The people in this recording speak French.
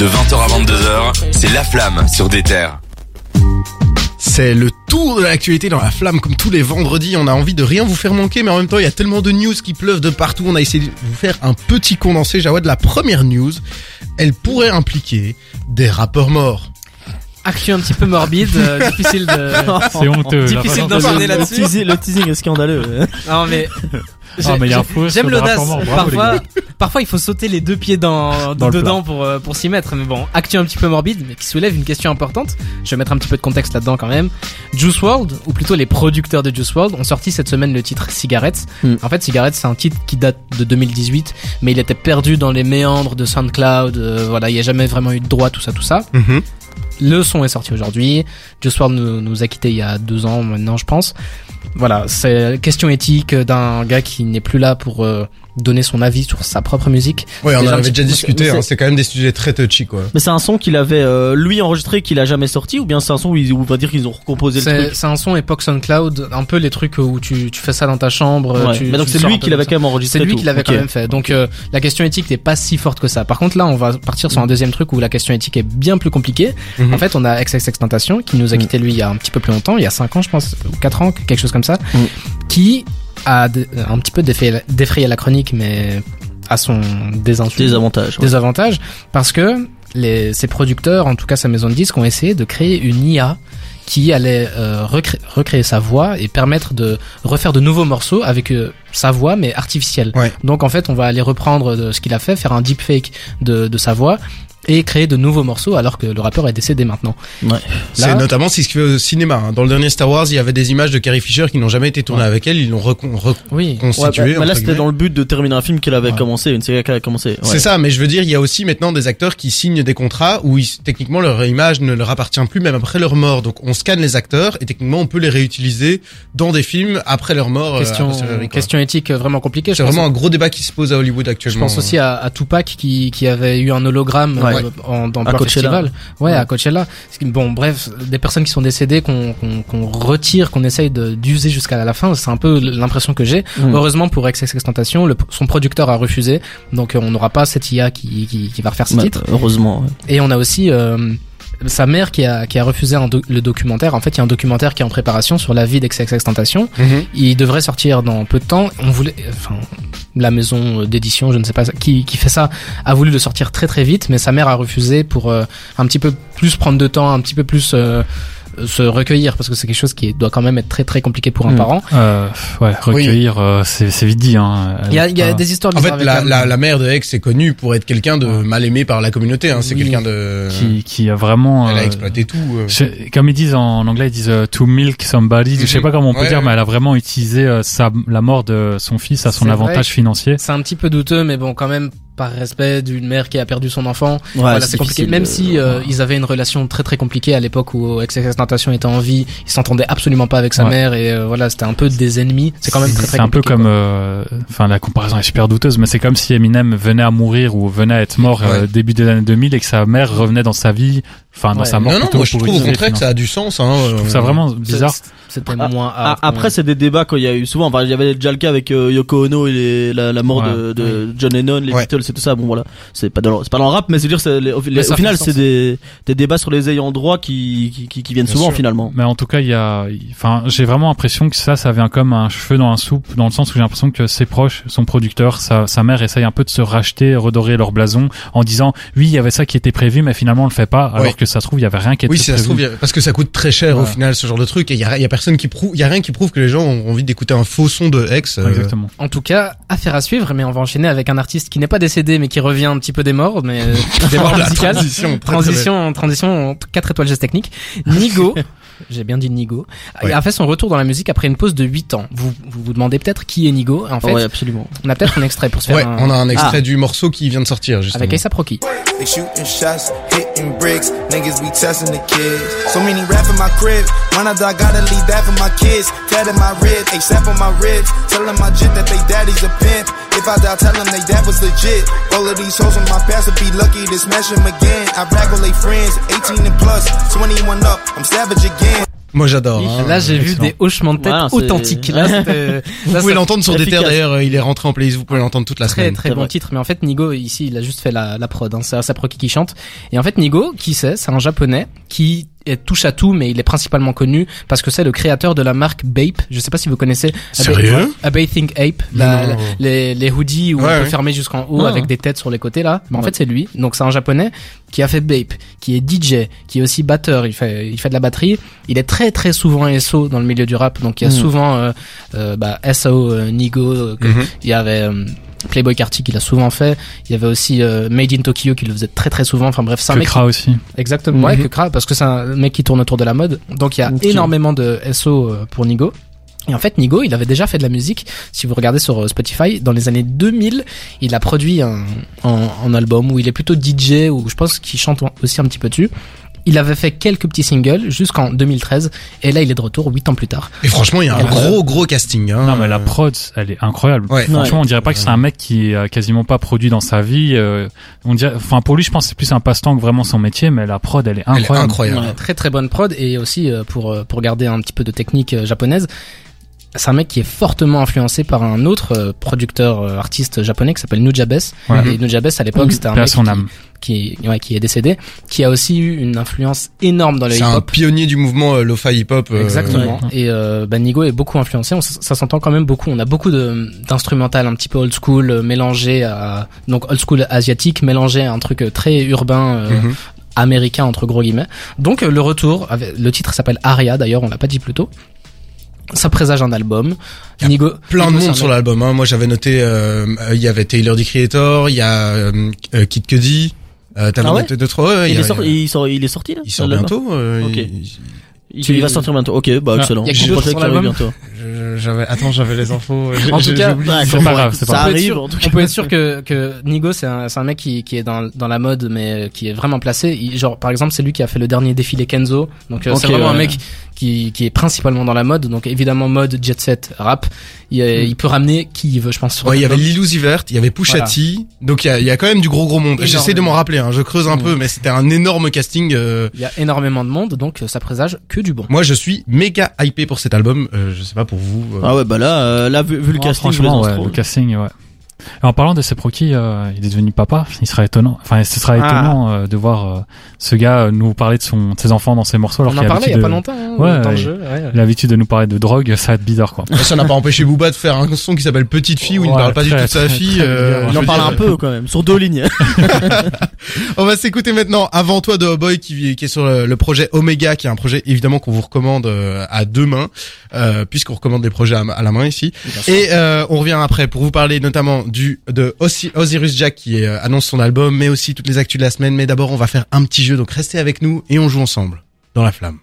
De 20h à 22h, c'est La Flamme sur des terres. C'est le tour de l'actualité dans la flamme comme tous les vendredis. On a envie de rien vous faire manquer, mais en même temps, il y a tellement de news qui pleuvent de partout. On a essayé de vous faire un petit condensé. Jawad, la première news, elle pourrait impliquer des rappeurs morts. Actu un petit peu morbide, euh, difficile de. C'est honteux. Difficile façon d'en dont- parler le, là-dessus. teasing, le teasing est scandaleux. Non mais. Ah, J'aime le l'audace. Parfois, parfois il faut sauter les deux pieds dans, Dans le dedans pour euh, pour s'y mettre. Mais bon, actu un petit peu morbide, mais qui soulève une question importante. Je vais mettre un petit peu de contexte là-dedans quand même. Juice WRLD, ou plutôt les producteurs de Juice WRLD, ont sorti cette semaine le titre Cigarettes. Hmm. En fait, Cigarettes, c'est un titre qui date de 2018, mais il était perdu dans les méandres de SoundCloud. euh, voilà, il n'y a jamais vraiment eu de droit, tout ça, tout ça. Mhm. Le son est sorti aujourd'hui. Juice WRLD nous, nous a quitté il y a deux ans maintenant, je pense. Voilà, c'est question éthique d'un gars qui n'est plus là pour euh, donner son avis sur sa propre musique. Ouais, on en avait déjà discuté. mais hein, c'est- quand même des sujets très touchy, quoi. Mais c'est un son qu'il avait euh, lui enregistré qu'il a jamais sorti ou bien c'est un son où il- où on va dire qu'ils ont recomposé le C'est truc. c'est un son époque SoundCloud, un peu les trucs où tu, tu fais ça dans ta chambre. Ouais. tu- mais donc tu c'est lui qui l'avait quand même enregistré. C'est lui qui l'avait quand même fait. Donc euh, la question éthique n'est pas si forte que ça. Par contre là, on va partir sur un deuxième truc où la question éthique est bien plus compliquée. Mhm. En fait, on a XXX Tentation qui nous a Mhm. quitté lui il y a un petit peu plus longtemps, il y a 5 ans je pense, ou 4 ans, quelque chose comme ça, Mhm. Qui a un petit peu défrayé, défrayé la chronique mais à son désinsu. Des avantages. ouais. des avantages parce que les, ses producteurs, en tout cas sa maison de disques, ont essayé de créer une IA qui allait euh, recré- recréer sa voix et permettre de refaire de nouveaux morceaux avec euh, sa voix mais artificielle. Ouais. Donc en fait, on va aller reprendre de ce qu'il a fait, faire un deepfake de, de sa voix et créer de nouveaux morceaux alors que le rappeur est décédé maintenant. Ouais. C'est notamment ce qu'il fait au cinéma. hein. Dans le dernier Star Wars, il y avait des images de Carrie Fisher qui n'ont jamais été tournées avec elle. Ils l'ont recon- Oui. Ouais, reconstitué. bah, bah là c'était dans le but de terminer un film qu'elle avait Ouais. commencé, une série qu'elle avait commencé. Ouais. C'est ça, mais je veux dire, il y a aussi maintenant des acteurs qui signent des contrats où ils- techniquement leur image ne leur appartient plus même après leur mort. Donc on scanne les acteurs et techniquement on peut les réutiliser dans des films après leur mort. euh, Question, a quoi. question éthique vraiment compliquée. je C'est vraiment un gros débat qui se pose à Hollywood Je actuellement. pense aussi à, à Tupac qui, qui avait eu un hologramme Ouais. en, dans À festival. Ouais, Ouais. à Coachella. Bon, bref, des personnes qui sont décédées, qu'on retire, qu'on essaye d'user jusqu'à la fin, c'est un peu l'impression que j'ai. Mm. Heureusement pour XXXTentacion, le, son producteur a refusé, donc euh, on n'aura pas cette IA qui, qui, qui va refaire ce Ouais, titre. heureusement. ouais. Et on a aussi euh, sa mère qui a, qui a refusé un do- le documentaire. En fait, il y a un documentaire qui est en préparation sur la vie d'XXXTentacion. Mhm. Il devrait sortir dans peu de temps. On voulait, enfin, la maison d'édition, je ne sais pas qui, qui fait ça, a voulu le sortir très très vite, mais sa mère a refusé pour euh, un petit peu plus prendre de temps, un petit peu plus euh, se recueillir, parce que c'est quelque chose qui doit quand même être très très compliqué pour un Mm. parent. Euh, ouais, recueillir, euh, c'est c'est vite dit. Hein. Il y a, il y a des histoires. En fait, avec la, la, la mère de X est connue pour être quelqu'un de mal aimé par la communauté. Hein. C'est Oui. quelqu'un de. qui, qui a vraiment. Elle a euh, exploité tout. euh. je- comme ils disent en, en anglais, ils disent euh, to milk somebody. Je sais Mhm. pas comment on peut Ouais, dire, ouais. mais elle a vraiment utilisé sa, la mort de son fils à son avantage vrai. financier. C'est un petit peu douteux, mais bon, quand même par respect d'une mère qui a perdu son enfant. Ouais, voilà, c'est compliqué. Même de- si euh, ils avaient une relation très très compliquée à l'époque où XXX Tentation était en vie, ils s'entendaient absolument pas avec sa Ouais. mère et euh, voilà, c'était un peu des ennemis. C'est quand même très très C'est un peu compliqué, comme, euh, enfin la comparaison est super douteuse, mais c'est comme si Eminem venait à mourir ou venait à être mort euh, Ouais. début des années 2000 et que sa mère revenait dans sa vie, enfin dans Ouais. sa mort Non, non, plutôt moi je pour trouve au contraire que ça a du sens. Hein. Je trouve ça vraiment bizarre. C'est- C'était Ah, moins. Ah, hard, après, ouais. c'est des débats qu'il y a eu souvent. Enfin, il y avait déjà le cas avec euh, Yoko Ono et les- la, la mort Ouais. de, de John Lennon, les Ouais. Beatles, c'est tout ça. Bon, voilà, c'est pas dans, le- c'est pas dans le rap, mais c'est dire, c'est les- au, les- au final, c'est des, des débats sur les ayants droit qui, qui, qui, qui viennent Bien souvent sûr. finalement. Mais en tout cas, il y a, enfin, j'ai vraiment l'impression que ça, ça vient comme un cheveu dans un soupe, dans le sens où j'ai l'impression que ses proches, son producteur, sa, sa mère essaye un peu de se racheter, redorer leur blason, en disant, oui, il y avait ça qui était prévu, mais finalement on le fait pas, alors. Que ça se trouve, il y avait rien qui était Oui, si ça se trouve, parce que ça coûte très cher au final ce genre de truc et il y a, il y a personne qui prouve, il y a rien qui prouve que les gens ont envie d'écouter un faux son de X. euh, Exactement. En tout cas, affaire à suivre, mais on va enchaîner avec un artiste qui n'est pas décédé, mais qui revient un petit peu des morts, mais euh, des morts La musicales. transition, très, très transition, transition, 4 étoiles geste technique. Nigo, j'ai bien dit Nigo, Ouais. a fait son retour dans la musique après une pause de 8 ans. Vous vous, vous demandez peut-être qui est Nigo. En fait, ouais, absolument. on a peut-être un extrait pour se faire Ouais, un- on a un extrait Ah. du morceau qui vient de sortir justement. avec A$AP Rocky. They shooting shots, hitting bricks. Niggas be testing the kids. So many rap in my crib. When I die, gotta leave that for my kids. Tatted my rib, ASAP on my ribs. Telling my jit that they daddy's a pimp. If I die, tell them they dad was legit. All of these hoes on my past would be lucky to smash them again. I rag all they friends, 18 and plus, 21 up. I'm savage again. Moi j'adore. hein. Là, j'ai vu des hochements de tête Voilà, c'est- authentiques. Là, Vous là, pouvez l'entendre sur des terres d'ailleurs, il est rentré en playlist, vous pouvez l'entendre toute la très semaine. très bon vrai. titre mais en fait Nigo ici il a juste fait la, la prod hein. c'est ASAP Rocky qui chante et en fait Nigo qui c'est c'est un japonais qui est touche à tout mais il est principalement connu parce que c'est le créateur de la marque Bape je sais pas si vous connaissez Sérieux A Bathing Ape la- Non. la- les, les hoodies où Ouais, on peut ouais. fermer jusqu'en haut Ah. avec des têtes sur les côtés là mais en Ouais. fait c'est lui donc c'est un japonais qui a fait Bape qui est DJ qui est aussi batteur il fait il fait de la batterie il est très très souvent SO dans le milieu du rap donc il y a Mhm. souvent euh, euh, bah, SO euh, Nigo euh, Mhm. il y avait euh, Playboy Carty qui l'a souvent fait. Il y avait aussi euh, Made in Tokyo qui le faisait très très souvent. Enfin bref, c'est un Que mec Kra aussi. exactement ouais, Mhm. que Kra parce que c'est un mec qui tourne autour de la mode. Donc il y a énormément de SO euh, pour Nigo. Et en fait, Nigo, il avait déjà fait de la musique. Si vous regardez sur euh, Spotify, dans les années 2000, il a produit un, un, un album où il est plutôt DJ, où je pense qu'il chante aussi un petit peu dessus. Il avait fait quelques petits singles jusqu'en 2013, et là il est de retour huit ans plus tard. Et franchement, il y a un gros gros casting. Hein. Non mais la prod, elle est incroyable. Ouais. Franchement, on dirait pas que c'est un mec qui a quasiment pas produit dans sa vie. euh, on dirait, enfin pour lui, je pense que c'est plus un passe-temps que vraiment son métier, mais la prod, elle est Elle est incroyable. incroyable. Ouais, très très bonne prod et aussi euh, pour euh, pour garder un petit peu de technique euh, japonaise. C'est un mec qui est fortement influencé par un autre euh, producteur euh, artiste japonais qui s'appelle Nujabes. Ouais. Et Nujabes à l'époque c'était un mec son qui, âme. qui ouais, qui est décédé, qui a aussi eu une influence énorme dans le C'est un hip-hop. pionnier du mouvement euh, lo-fi hip-hop. euh, Exactement. Et euh, bah, Nigo est beaucoup influencé. On ça s'entend quand même beaucoup. On a beaucoup de d'instrumental un petit peu old school mélangé à donc old school asiatique mélangé à un truc très urbain. euh, Mhm. américain entre gros guillemets. Donc le retour, le titre s'appelle Aria d'ailleurs, on l'a pas dit plus tôt. Ça présage un album. Y a Nigo, Plein de Nigo, c'est monde sur l'album. Hein. Moi, j'avais noté. euh, euh, Il y avait Taylor the Creator, il y a euh, euh, Kid Cudi. Euh, T'avais Ah ouais noté deux trois. ouais, il il, a- est sorti, il, sort, il est sorti là il sort bientôt. euh, Ok. il- Il, Tu- il va sortir bientôt. Ok, bah Ah, excellent. y a d'autre pensais sur qu'il arrive l'album J'avais. Attends, j'avais les infos. J'ai- En tout cas. Ouais, C'est pas grave, c'est pas grave. On peut être sûr- en tout On cas. peut être sûr que, que Nigo c'est un, c'est un mec qui, qui est dans, dans la mode mais euh, qui est vraiment placé. Il- genre par exemple c'est lui qui a fait le dernier défilé Kenzo. Donc euh, c'est vraiment un mec qui, qui est principalement dans la mode. Donc évidemment mode jet set rap. Il, euh, il peut ramener qui il veut je pense. sur Ouais, il y avait. Lilou Zivert, il y avait Pusha Voilà. T, donc il y a, il y a quand même du gros gros monde. J'essaie de m'en rappeler, hein, je creuse un Mm. peu, mais c'était un énorme casting. euh, Il y a énormément de monde donc euh, ça présage que du bon. Moi, je suis méga hypé pour cet album. Euh, je sais pas pour vous. euh. Ah ouais, bah là, euh, là vu, vu le Oh, casting, ouais, le casting, ouais. Et en parlant de Seproki, euh, il est devenu papa. Il sera étonnant. Enfin, ce sera Ah. étonnant euh, de voir euh, ce gars euh, nous parler de son, de ses enfants dans ses morceaux. Alors On en parlait il y a l'habitude pas de- longtemps. Hein, Ouais, dans le ouais. jeu, ouais. L'habitude de nous parler de drogue, ça va être bizarre, quoi. Ça n'a pas empêché Booba de faire un son qui s'appelle Petite fille où il ne parle pas du tout de sa très, fille. très euh, bizarre. Il en parle dire, un peu quand même, sur deux lignes. On va s'écouter maintenant avant toi de Oh Boy qui, qui est sur le, le projet Omega qui est un projet évidemment qu'on vous recommande euh, à deux mains euh, puisqu'on recommande des projets à, à la main ici. Et euh, on revient après pour vous parler notamment du de Osiris Jack qui euh, annonce son album mais aussi toutes les actus de la semaine. Mais d'abord on va faire un petit jeu donc restez avec nous et on joue ensemble dans la flamme.